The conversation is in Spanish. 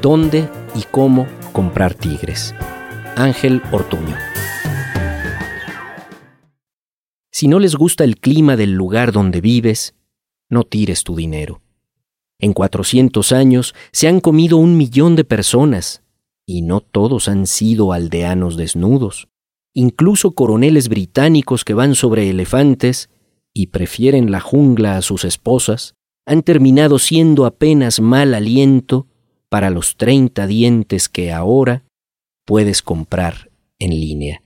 dónde y cómo comprar tigres. Ángel Ortuño. Si no les gusta el clima del lugar donde vives, no tires tu dinero. En 400 años se han comido un millón de personas, y no todos han sido aldeanos desnudos. Incluso coroneles británicos que van sobre elefantes y prefieren la jungla a sus esposas, han terminado siendo apenas mal aliento para los 30 dientes que ahora puedes comprar en línea.